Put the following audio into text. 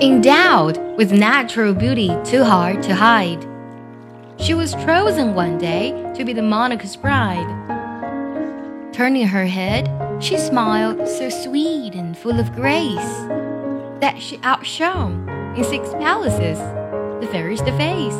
endowed with natural beauty too hard to hide. She was chosen one day to be the monarch's bride. Turning her head, she smiled so sweet and full of grace that she outshone in six palaces the fairest face.